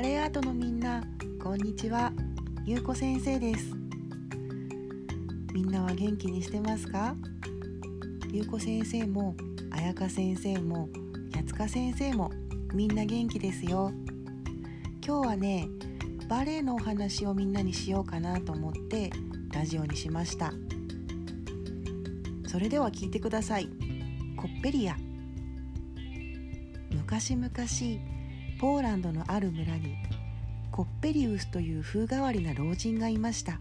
バレエアートのみんなこんにちは。ゆうこ先生です。みんなは元気にしてますか？ゆうこ先生もあやか先生もやつか先生もみんな元気ですよ。今日はねバレエのお話をみんなにしようかなと思ってラジオにしました。それでは聞いてください。コッペリア昔々ポーランドのある村にコッペリウスという風変わりな老人がいました。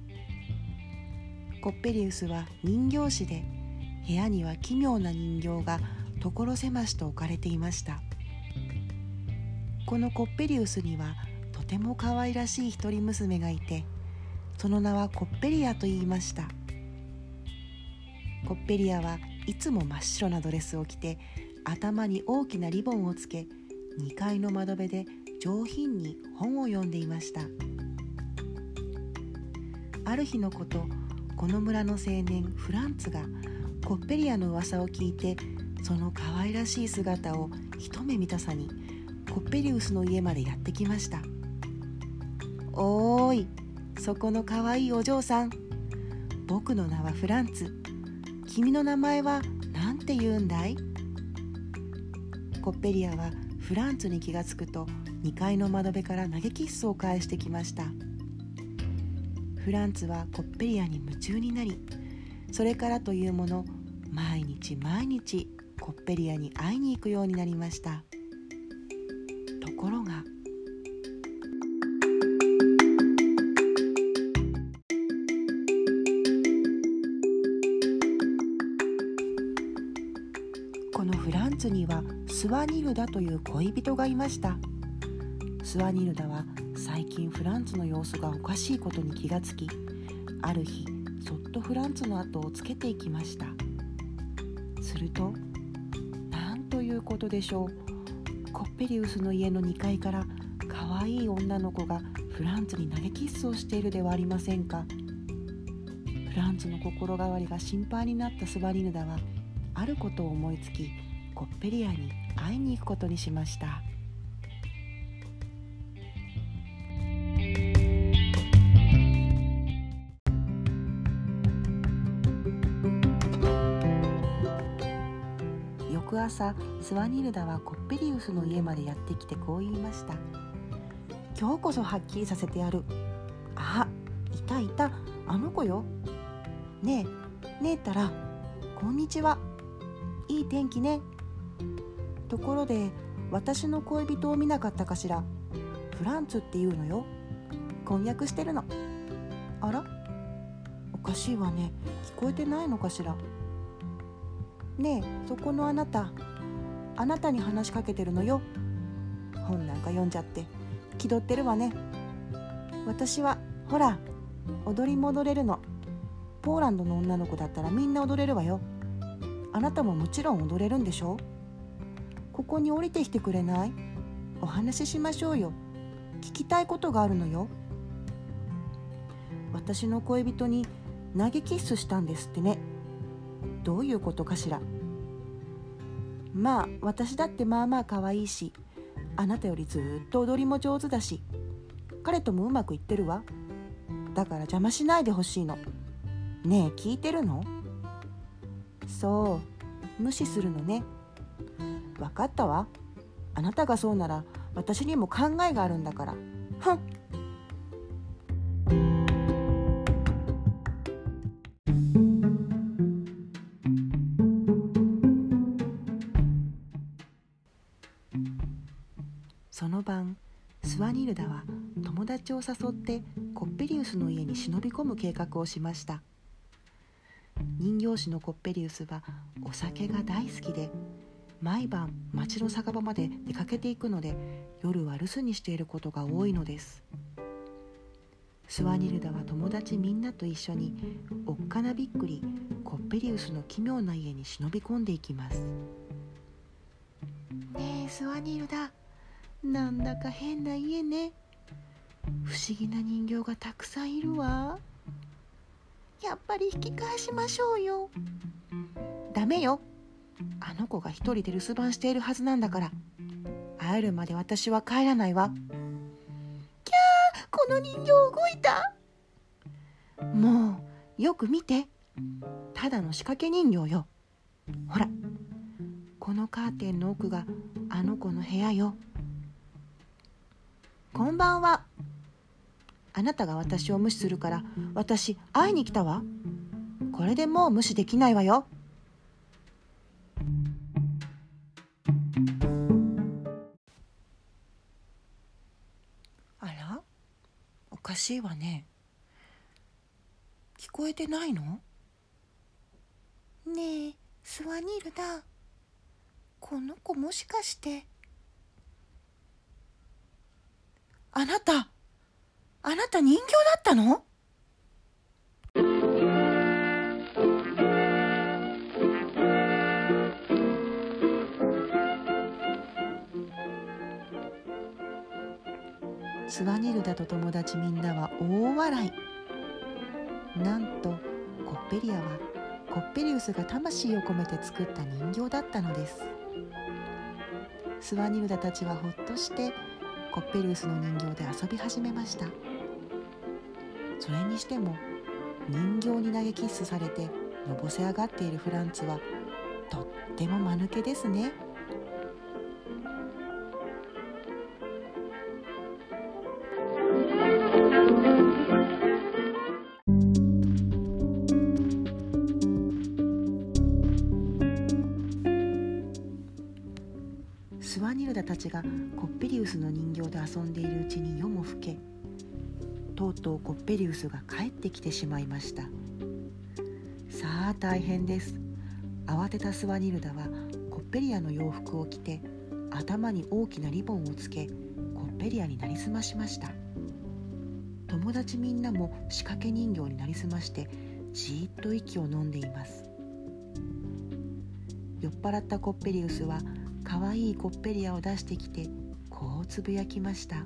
コッペリウスは人形師で部屋には奇妙な人形が所狭しと置かれていました。このコッペリウスにはとても可愛らしい一人娘がいてその名はコッペリアと言いました。コッペリアはいつも真っ白なドレスを着て頭に大きなリボンをつけ2階の窓辺で上品に本を読んでいました。ある日のことこの村の青年フランツがコッペリアの噂を聞いてその可愛らしい姿を一目見たさにコッペリウスの家までやってきましたおーいそこのかわいいお嬢さん。僕の名はフランツ。君の名前は何て言うんだい？コッペリアはフランツに気がつくと2階の窓辺から投げキッスを返してきました。フランツはコッペリアに夢中になりそれからというもの毎日毎日コッペリアに会いに行くようになりました。ところがワニルダという恋人がいました。スワニルダは最近フランツの様子がおかしいことに気がつきある日そっとフランツの後をつけていきました。するとなんということでしょう。コッペリウスの家の2階から可愛い女の子がフランツに投げキッスをしているではありませんか。フランツの心変わりが心配になったスバリヌダはあることを思いつきコッペリアに会いに行くことにしました。翌朝スワニルダはコッペリウスの家までやってきてこう言いました。今日こそはっきりさせてやる。あいたいた。あの子よ。ねえねえたらこんにちは。いい天気ね。ところで私の恋人を見なかったかしら？フランツっていうのよ。婚約してるの。あら？おかしいわね。聞こえてないのかしら？ねえそこのあなた。あなたに話しかけてるのよ。本なんか読んじゃって。気取ってるわね。私はほら踊り戻れるの。ポーランドの女の子だったらみんな踊れるわよ。あなたももちろん踊れるんでしょ？ここに降りてきてくれない？お話ししましょうよ。聞きたいことがあるのよ。私の恋人に投げキッスしたんですってね。どういうことかしら？まあ私だってまあまあ可愛いしあなたよりずっと踊りも上手だし彼ともうまくいってるわ。だから邪魔しないでほしいの。ねえ聞いてるの？そう無視するのね。分かったわ。あなたがそうなら私にも考えがあるんだから。ふん。その晩スワニルダは友達を誘ってコッペリウスの家に忍び込む計画をしました。人形師のコッペリウスはお酒が大好きで毎晩町の酒場まで出かけていくので夜は留守にしていることが多いのです。スワニルダは友達みんなと一緒におっかなびっくりコッペリウスの奇妙な家に忍び込んでいきます。ねえスワニルダなんだか変な家ね。不思議な人形がたくさんいるわ。やっぱり引き返しましょうよ。ダメよ。あの子が一人で留守番しているはずなんだから。会えるまで私は帰らないわ。の人形動いた。もうよく見て。ただの仕掛け人形よ。ほらこのカーテンの奥があの子の部屋よ。こんばんは。あなたが私を無視するから私会いに来たわ。これでもう無視できないわよ。かしいわね。聞こえてないの？ねえスワニールだ。この子もしかして。あなたあなた人形だったの？スワニルダと友達みんなは大笑い。なんとコッペリアはコッペリウスが魂を込めて作った人形だったのです。スワニルダたちはほっとしてコッペリウスの人形で遊び始めました。それにしても人形に投げキッスされてのぼせ上がっているフランツはとっても間抜けですね。スワニルダたちがコッペリウスの人形で遊んでいるうちに夜も更けとうとうコッペリウスが帰ってきてしまいました。さあ大変です。慌てたスワニルダはコッペリアの洋服を着て頭に大きなリボンをつけコッペリアになりすましました。友達みんなも仕掛け人形になりすましてじーっと息を飲んでいます。酔っ払ったコッペリウスはかわいいコッペリアを出してきてこうつぶやきました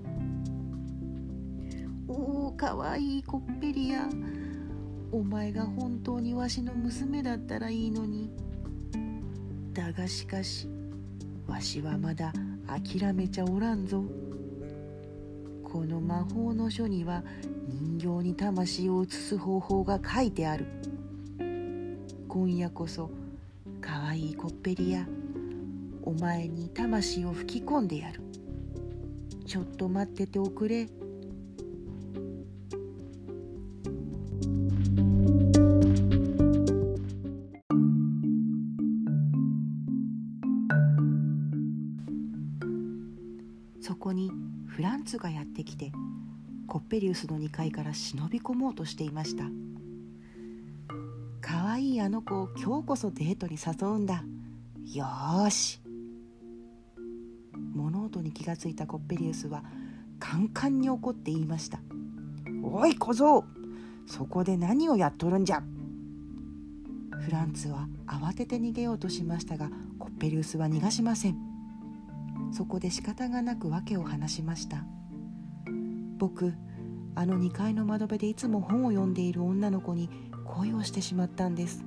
「おおかわいいコッペリア。お前が本当にわしの娘だったらいいのに。だがしかしわしはまだ諦めちゃおらんぞ。この魔法の書には人形に魂を移す方法が書いてある。今夜こそかわいいコッペリア。お前に魂を吹き込んでやる。ちょっと待ってておくれ。そこにフランツがやってきてコッペリウスの2階から忍び込もうとしていました。かわいいあの子を今日こそデートに誘うんだ。よし。に気がついたコッペリウスはカンカンに怒って言いました「おい小僧そこで何をやっとるんじゃ!」フランツは慌てて逃げようとしましたがコッペリウスは逃がしません。そこで仕方がなく訳を話しました僕あの2階の窓辺でいつも本を読んでいる女の子に恋をしてしまったんです。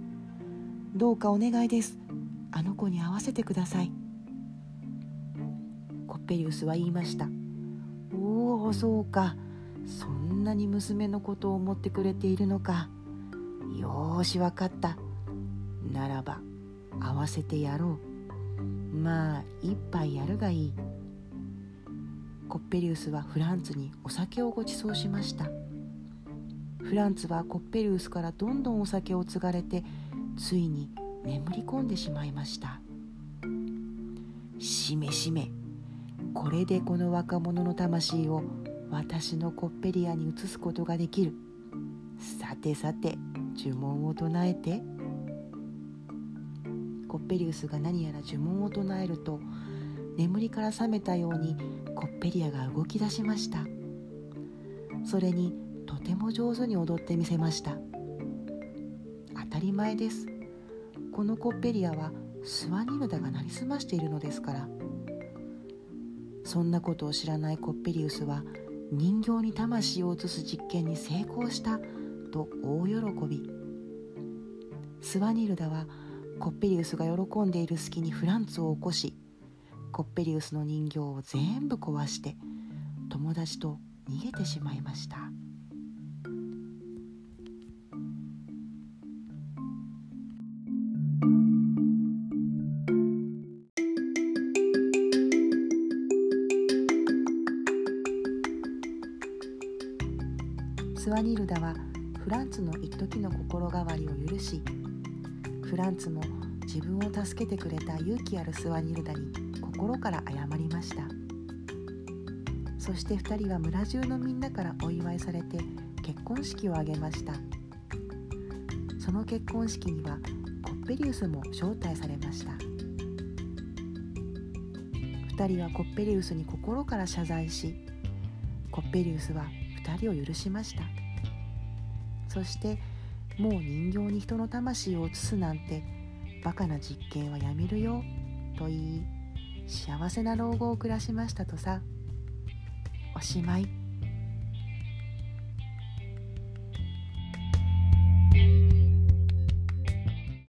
どうかお願いです。あの子に会わせてください。ペリウスは言いました。おおそうか。そんなに娘のことを思ってくれているのか。よーしわかった。ならば会わせてやろう。まあ一杯やるがいい。コッペリウスはフランツにお酒をご馳走しました。フランツはコッペリウスからどんどんお酒を継がれてついに眠り込んでしまいました。しめしめこれでこの若者の魂を私のコッペリアに移すことができる。さてさて呪文を唱えて。コッペリウスが何やら呪文を唱えると眠りから覚めたようにコッペリアが動き出しました。それにとても上手に踊ってみせました。当たり前です。このコッペリアはスワニルダがなりすましているのですから。そんなことを知らないコッペリウスは人形に魂を移す実験に成功したと大喜び。スワニルダはコッペリウスが喜んでいる隙にフランツを起こしコッペリウスの人形を全部壊して友達と逃げてしまいました。スワニルダはフランツの一時の心変わりを許しフランツも自分を助けてくれた勇気あるスワニルダに心から謝りました。そして2人は村中のみんなからお祝いされて結婚式を挙げました。その結婚式にはコッペリウスも招待されました。2人はコッペリウスに心から謝罪しコッペリウスは2人を許しましたそしてもう人形に人の魂を移すなんてバカな実験はやめるよと言い幸せな老後を暮らしましたとさおしまい。